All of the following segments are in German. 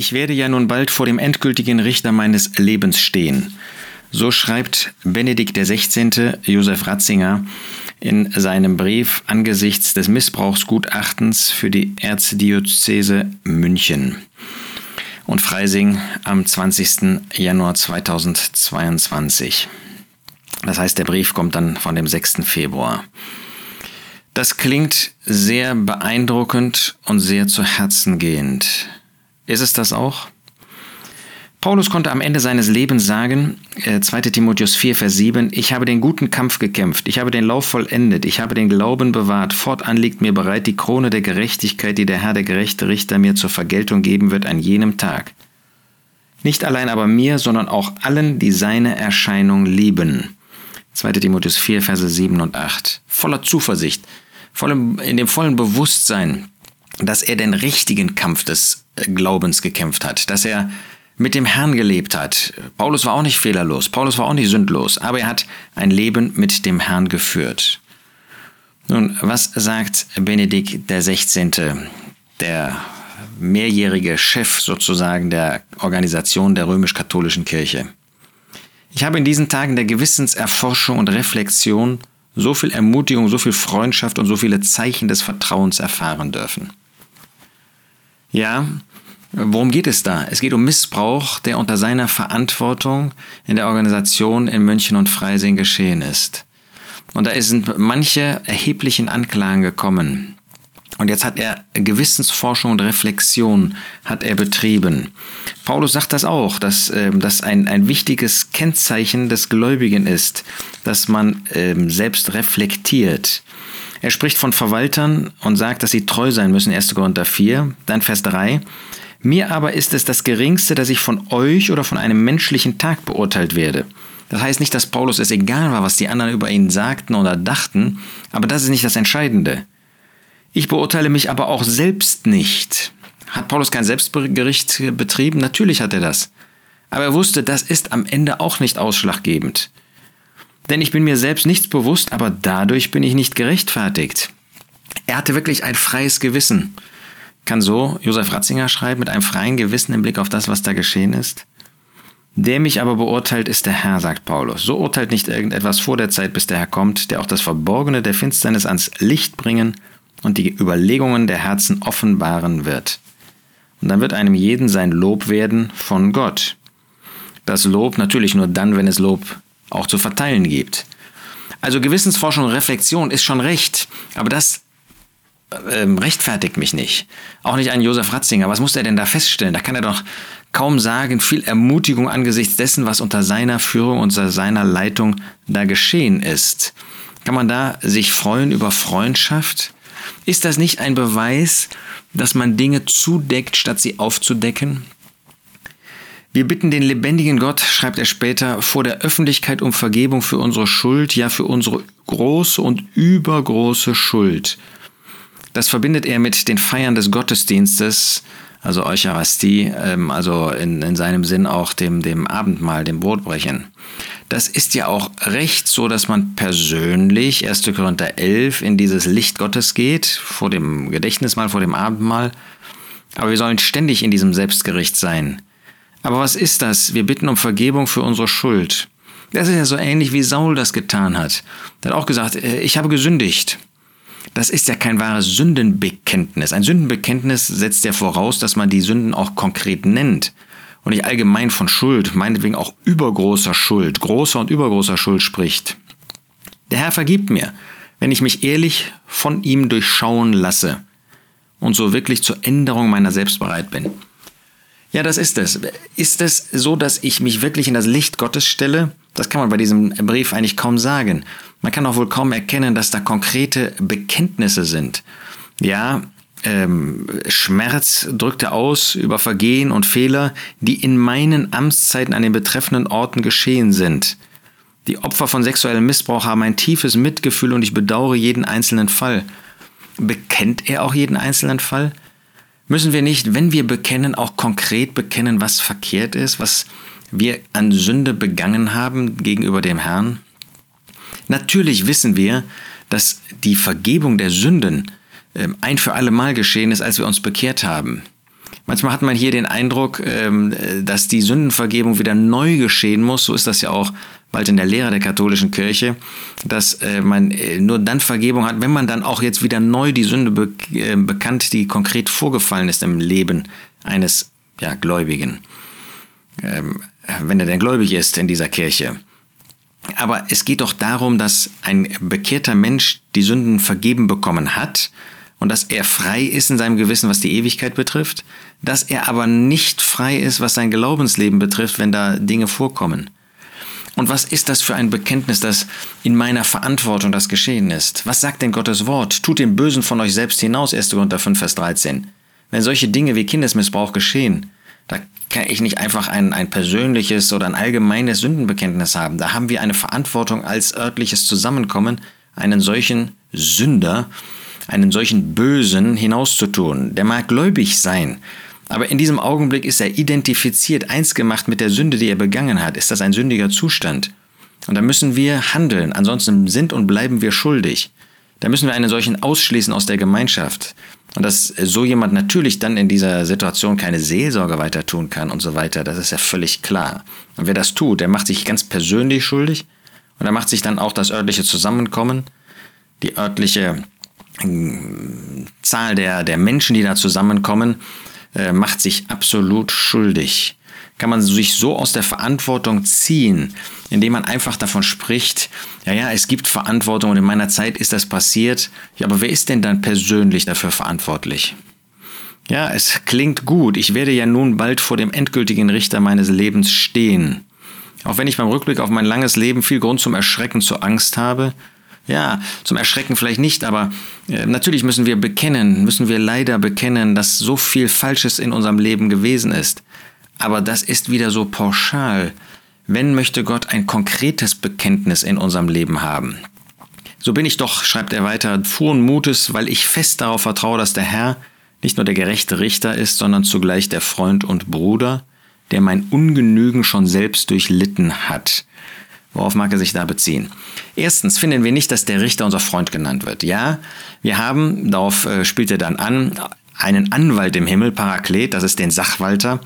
Ich werde ja nun bald vor dem endgültigen Richter meines Lebens stehen. So schreibt Benedikt XVI. Josef Ratzinger in seinem Brief angesichts des Missbrauchsgutachtens für die Erzdiözese München und Freising am 20. Januar 2022. Das heißt, der Brief kommt dann von dem 6. Februar. Das klingt sehr beeindruckend und sehr zu Herzen gehend. Ist es das auch? Paulus konnte am Ende seines Lebens sagen, 2 äh, Timotheus 4, Vers 7, ich habe den guten Kampf gekämpft, ich habe den Lauf vollendet, ich habe den Glauben bewahrt, fortan liegt mir bereit die Krone der Gerechtigkeit, die der Herr, der gerechte Richter, mir zur Vergeltung geben wird an jenem Tag. Nicht allein aber mir, sondern auch allen, die seine Erscheinung lieben. 2 Timotheus 4, Verse 7 und 8. Voller Zuversicht, vollem, in dem vollen Bewusstsein, dass er den richtigen Kampf des Glaubens gekämpft hat, dass er mit dem Herrn gelebt hat. Paulus war auch nicht fehlerlos, Paulus war auch nicht sündlos, aber er hat ein Leben mit dem Herrn geführt. Nun, was sagt Benedikt der 16., der mehrjährige Chef sozusagen der Organisation der römisch-katholischen Kirche? Ich habe in diesen Tagen der Gewissenserforschung und Reflexion so viel Ermutigung, so viel Freundschaft und so viele Zeichen des Vertrauens erfahren dürfen. Ja, Worum geht es da? Es geht um Missbrauch, der unter seiner Verantwortung in der Organisation in München und Freising geschehen ist. Und da sind manche erheblichen Anklagen gekommen. Und jetzt hat er Gewissensforschung und Reflexion hat er betrieben. Paulus sagt das auch, dass ähm, das ein, ein wichtiges Kennzeichen des Gläubigen ist, dass man ähm, selbst reflektiert. Er spricht von Verwaltern und sagt, dass sie treu sein müssen, 1. Korinther 4, dann Vers 3. Mir aber ist es das Geringste, dass ich von euch oder von einem menschlichen Tag beurteilt werde. Das heißt nicht, dass Paulus es egal war, was die anderen über ihn sagten oder dachten, aber das ist nicht das Entscheidende. Ich beurteile mich aber auch selbst nicht. Hat Paulus kein Selbstgericht betrieben? Natürlich hat er das. Aber er wusste, das ist am Ende auch nicht ausschlaggebend. Denn ich bin mir selbst nichts bewusst, aber dadurch bin ich nicht gerechtfertigt. Er hatte wirklich ein freies Gewissen kann so Josef Ratzinger schreiben, mit einem freien Gewissen im Blick auf das, was da geschehen ist. Der mich aber beurteilt, ist der Herr, sagt Paulus. So urteilt nicht irgendetwas vor der Zeit, bis der Herr kommt, der auch das Verborgene der Finsternis ans Licht bringen und die Überlegungen der Herzen offenbaren wird. Und dann wird einem jeden sein Lob werden von Gott. Das Lob natürlich nur dann, wenn es Lob auch zu verteilen gibt. Also Gewissensforschung und Reflexion ist schon recht, aber das ähm, rechtfertigt mich nicht. Auch nicht ein Josef Ratzinger. Was muss er denn da feststellen? Da kann er doch kaum sagen, viel Ermutigung angesichts dessen, was unter seiner Führung, unter seiner Leitung da geschehen ist. Kann man da sich freuen über Freundschaft? Ist das nicht ein Beweis, dass man Dinge zudeckt, statt sie aufzudecken? Wir bitten den lebendigen Gott, schreibt er später, vor der Öffentlichkeit um Vergebung für unsere Schuld, ja für unsere große und übergroße Schuld. Das verbindet er mit den Feiern des Gottesdienstes, also Eucharistie, ähm, also in, in seinem Sinn auch dem, dem Abendmahl, dem Brotbrechen. Das ist ja auch recht so, dass man persönlich, 1. Korinther 11, in dieses Licht Gottes geht, vor dem Gedächtnismahl, vor dem Abendmahl. Aber wir sollen ständig in diesem Selbstgericht sein. Aber was ist das? Wir bitten um Vergebung für unsere Schuld. Das ist ja so ähnlich wie Saul das getan hat. Er hat auch gesagt, äh, ich habe gesündigt. Das ist ja kein wahres Sündenbekenntnis. Ein Sündenbekenntnis setzt ja voraus, dass man die Sünden auch konkret nennt und nicht allgemein von Schuld, meinetwegen auch übergroßer Schuld, großer und übergroßer Schuld spricht. Der Herr vergibt mir, wenn ich mich ehrlich von ihm durchschauen lasse und so wirklich zur Änderung meiner selbst bereit bin. Ja, das ist es. Ist es so, dass ich mich wirklich in das Licht Gottes stelle? Das kann man bei diesem Brief eigentlich kaum sagen. Man kann auch wohl kaum erkennen, dass da konkrete Bekenntnisse sind. Ja, ähm, Schmerz drückte aus über Vergehen und Fehler, die in meinen Amtszeiten an den betreffenden Orten geschehen sind. Die Opfer von sexuellem Missbrauch haben ein tiefes Mitgefühl und ich bedauere jeden einzelnen Fall. Bekennt er auch jeden einzelnen Fall? Müssen wir nicht, wenn wir bekennen, auch konkret bekennen, was verkehrt ist, was wir an Sünde begangen haben gegenüber dem Herrn? Natürlich wissen wir, dass die Vergebung der Sünden ähm, ein für alle Mal geschehen ist, als wir uns bekehrt haben. Manchmal hat man hier den Eindruck, ähm, dass die Sündenvergebung wieder neu geschehen muss. So ist das ja auch bald in der Lehre der katholischen Kirche, dass äh, man äh, nur dann Vergebung hat, wenn man dann auch jetzt wieder neu die Sünde äh, bekannt, die konkret vorgefallen ist im Leben eines ja, Gläubigen. Ähm, wenn er denn gläubig ist in dieser Kirche. Aber es geht doch darum, dass ein bekehrter Mensch die Sünden vergeben bekommen hat und dass er frei ist in seinem Gewissen, was die Ewigkeit betrifft, dass er aber nicht frei ist, was sein Glaubensleben betrifft, wenn da Dinge vorkommen. Und was ist das für ein Bekenntnis, dass in meiner Verantwortung das geschehen ist? Was sagt denn Gottes Wort? Tut den Bösen von euch selbst hinaus, 1. Korinther 5, Vers 13. Wenn solche Dinge wie Kindesmissbrauch geschehen, da kann ich nicht einfach ein, ein persönliches oder ein allgemeines Sündenbekenntnis haben. Da haben wir eine Verantwortung als örtliches Zusammenkommen, einen solchen Sünder, einen solchen Bösen hinauszutun. Der mag gläubig sein, aber in diesem Augenblick ist er identifiziert, eins gemacht mit der Sünde, die er begangen hat. Ist das ein sündiger Zustand? Und da müssen wir handeln, ansonsten sind und bleiben wir schuldig. Da müssen wir einen solchen ausschließen aus der Gemeinschaft. Und dass so jemand natürlich dann in dieser Situation keine Seelsorge weiter tun kann und so weiter, das ist ja völlig klar. Und wer das tut, der macht sich ganz persönlich schuldig und er macht sich dann auch das örtliche Zusammenkommen, die örtliche hm, Zahl der, der Menschen, die da zusammenkommen, äh, macht sich absolut schuldig. Kann man sich so aus der Verantwortung ziehen, indem man einfach davon spricht, ja, ja, es gibt Verantwortung und in meiner Zeit ist das passiert. Ja, aber wer ist denn dann persönlich dafür verantwortlich? Ja, es klingt gut. Ich werde ja nun bald vor dem endgültigen Richter meines Lebens stehen. Auch wenn ich beim Rückblick auf mein langes Leben viel Grund zum Erschrecken, zur Angst habe, ja, zum Erschrecken vielleicht nicht, aber äh, natürlich müssen wir bekennen, müssen wir leider bekennen, dass so viel Falsches in unserem Leben gewesen ist. Aber das ist wieder so pauschal. Wenn möchte Gott ein konkretes Bekenntnis in unserem Leben haben. So bin ich doch, schreibt er weiter, frohen Mutes, weil ich fest darauf vertraue, dass der Herr nicht nur der gerechte Richter ist, sondern zugleich der Freund und Bruder, der mein Ungenügen schon selbst durchlitten hat. Worauf mag er sich da beziehen? Erstens finden wir nicht, dass der Richter unser Freund genannt wird. Ja, wir haben, darauf äh, spielt er dann an, einen Anwalt im Himmel, Paraklet, das ist den Sachwalter.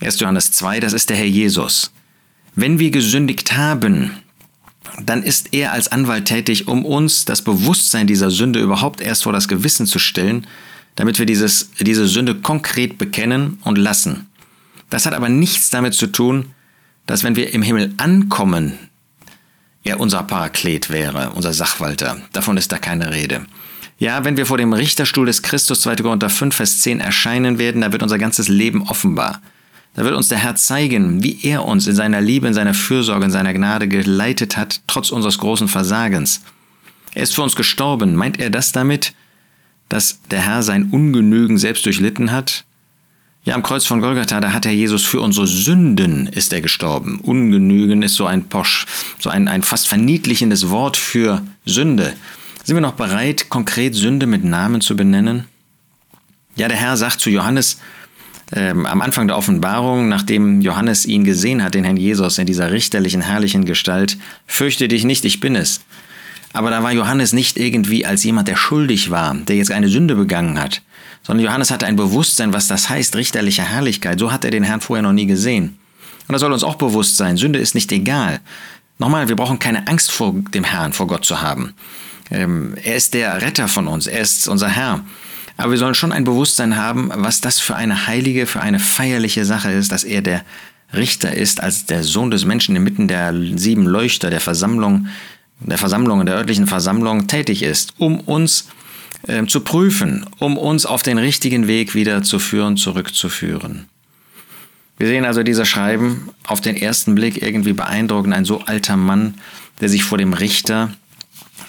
1. Johannes 2, das ist der Herr Jesus. Wenn wir gesündigt haben, dann ist er als Anwalt tätig, um uns das Bewusstsein dieser Sünde überhaupt erst vor das Gewissen zu stellen, damit wir dieses, diese Sünde konkret bekennen und lassen. Das hat aber nichts damit zu tun, dass wenn wir im Himmel ankommen, er unser Paraklet wäre, unser Sachwalter. Davon ist da keine Rede. Ja, wenn wir vor dem Richterstuhl des Christus 2. Korinther 5, Vers 10 erscheinen werden, da wird unser ganzes Leben offenbar. Da wird uns der Herr zeigen, wie er uns in seiner Liebe, in seiner Fürsorge, in seiner Gnade geleitet hat, trotz unseres großen Versagens. Er ist für uns gestorben. Meint er das damit, dass der Herr sein Ungenügen selbst durchlitten hat? Ja, am Kreuz von Golgatha, da hat Herr Jesus für unsere Sünden ist er gestorben. Ungenügen ist so ein Posch, so ein, ein fast verniedlichendes Wort für Sünde. Sind wir noch bereit, konkret Sünde mit Namen zu benennen? Ja, der Herr sagt zu Johannes ähm, am Anfang der Offenbarung, nachdem Johannes ihn gesehen hat, den Herrn Jesus in dieser richterlichen, herrlichen Gestalt, fürchte dich nicht, ich bin es. Aber da war Johannes nicht irgendwie als jemand, der schuldig war, der jetzt eine Sünde begangen hat, sondern Johannes hatte ein Bewusstsein, was das heißt, richterliche Herrlichkeit. So hat er den Herrn vorher noch nie gesehen. Und das soll uns auch bewusst sein. Sünde ist nicht egal. Nochmal, wir brauchen keine Angst vor dem Herrn, vor Gott zu haben. Ähm, er ist der Retter von uns, er ist unser Herr. Aber wir sollen schon ein Bewusstsein haben, was das für eine heilige, für eine feierliche Sache ist, dass er der Richter ist, als der Sohn des Menschen inmitten der sieben Leuchter der Versammlung, der Versammlung, der örtlichen Versammlung tätig ist, um uns äh, zu prüfen, um uns auf den richtigen Weg wieder zu führen, zurückzuführen. Wir sehen also diese Schreiben auf den ersten Blick irgendwie beeindruckend. Ein so alter Mann, der sich vor dem Richter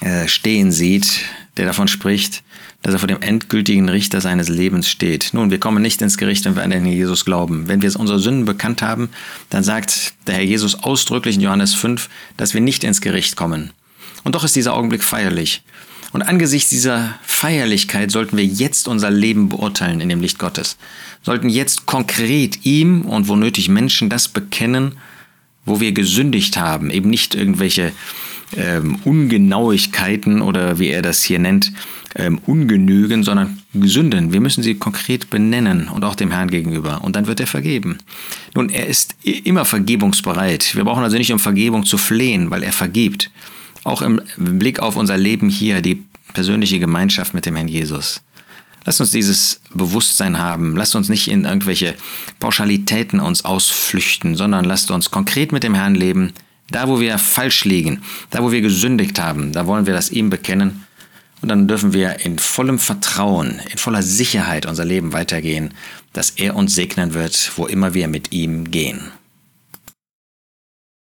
äh, stehen sieht, der davon spricht, dass er vor dem endgültigen Richter seines Lebens steht. Nun, wir kommen nicht ins Gericht, wenn wir an den Herrn Jesus glauben. Wenn wir unsere Sünden bekannt haben, dann sagt der Herr Jesus ausdrücklich in Johannes 5, dass wir nicht ins Gericht kommen. Und doch ist dieser Augenblick feierlich. Und angesichts dieser Feierlichkeit sollten wir jetzt unser Leben beurteilen in dem Licht Gottes. Sollten jetzt konkret ihm und wo nötig Menschen das bekennen, wo wir gesündigt haben, eben nicht irgendwelche ähm, Ungenauigkeiten oder wie er das hier nennt, ähm, Ungenügen, sondern Sünden. Wir müssen sie konkret benennen und auch dem Herrn gegenüber. Und dann wird er vergeben. Nun, er ist immer vergebungsbereit. Wir brauchen also nicht um Vergebung zu flehen, weil er vergibt. Auch im Blick auf unser Leben hier, die persönliche Gemeinschaft mit dem Herrn Jesus. Lasst uns dieses Bewusstsein haben. Lasst uns nicht in irgendwelche Pauschalitäten uns ausflüchten, sondern lasst uns konkret mit dem Herrn leben. Da, wo wir falsch liegen, da, wo wir gesündigt haben, da wollen wir das ihm bekennen. Und dann dürfen wir in vollem Vertrauen, in voller Sicherheit unser Leben weitergehen, dass er uns segnen wird, wo immer wir mit ihm gehen.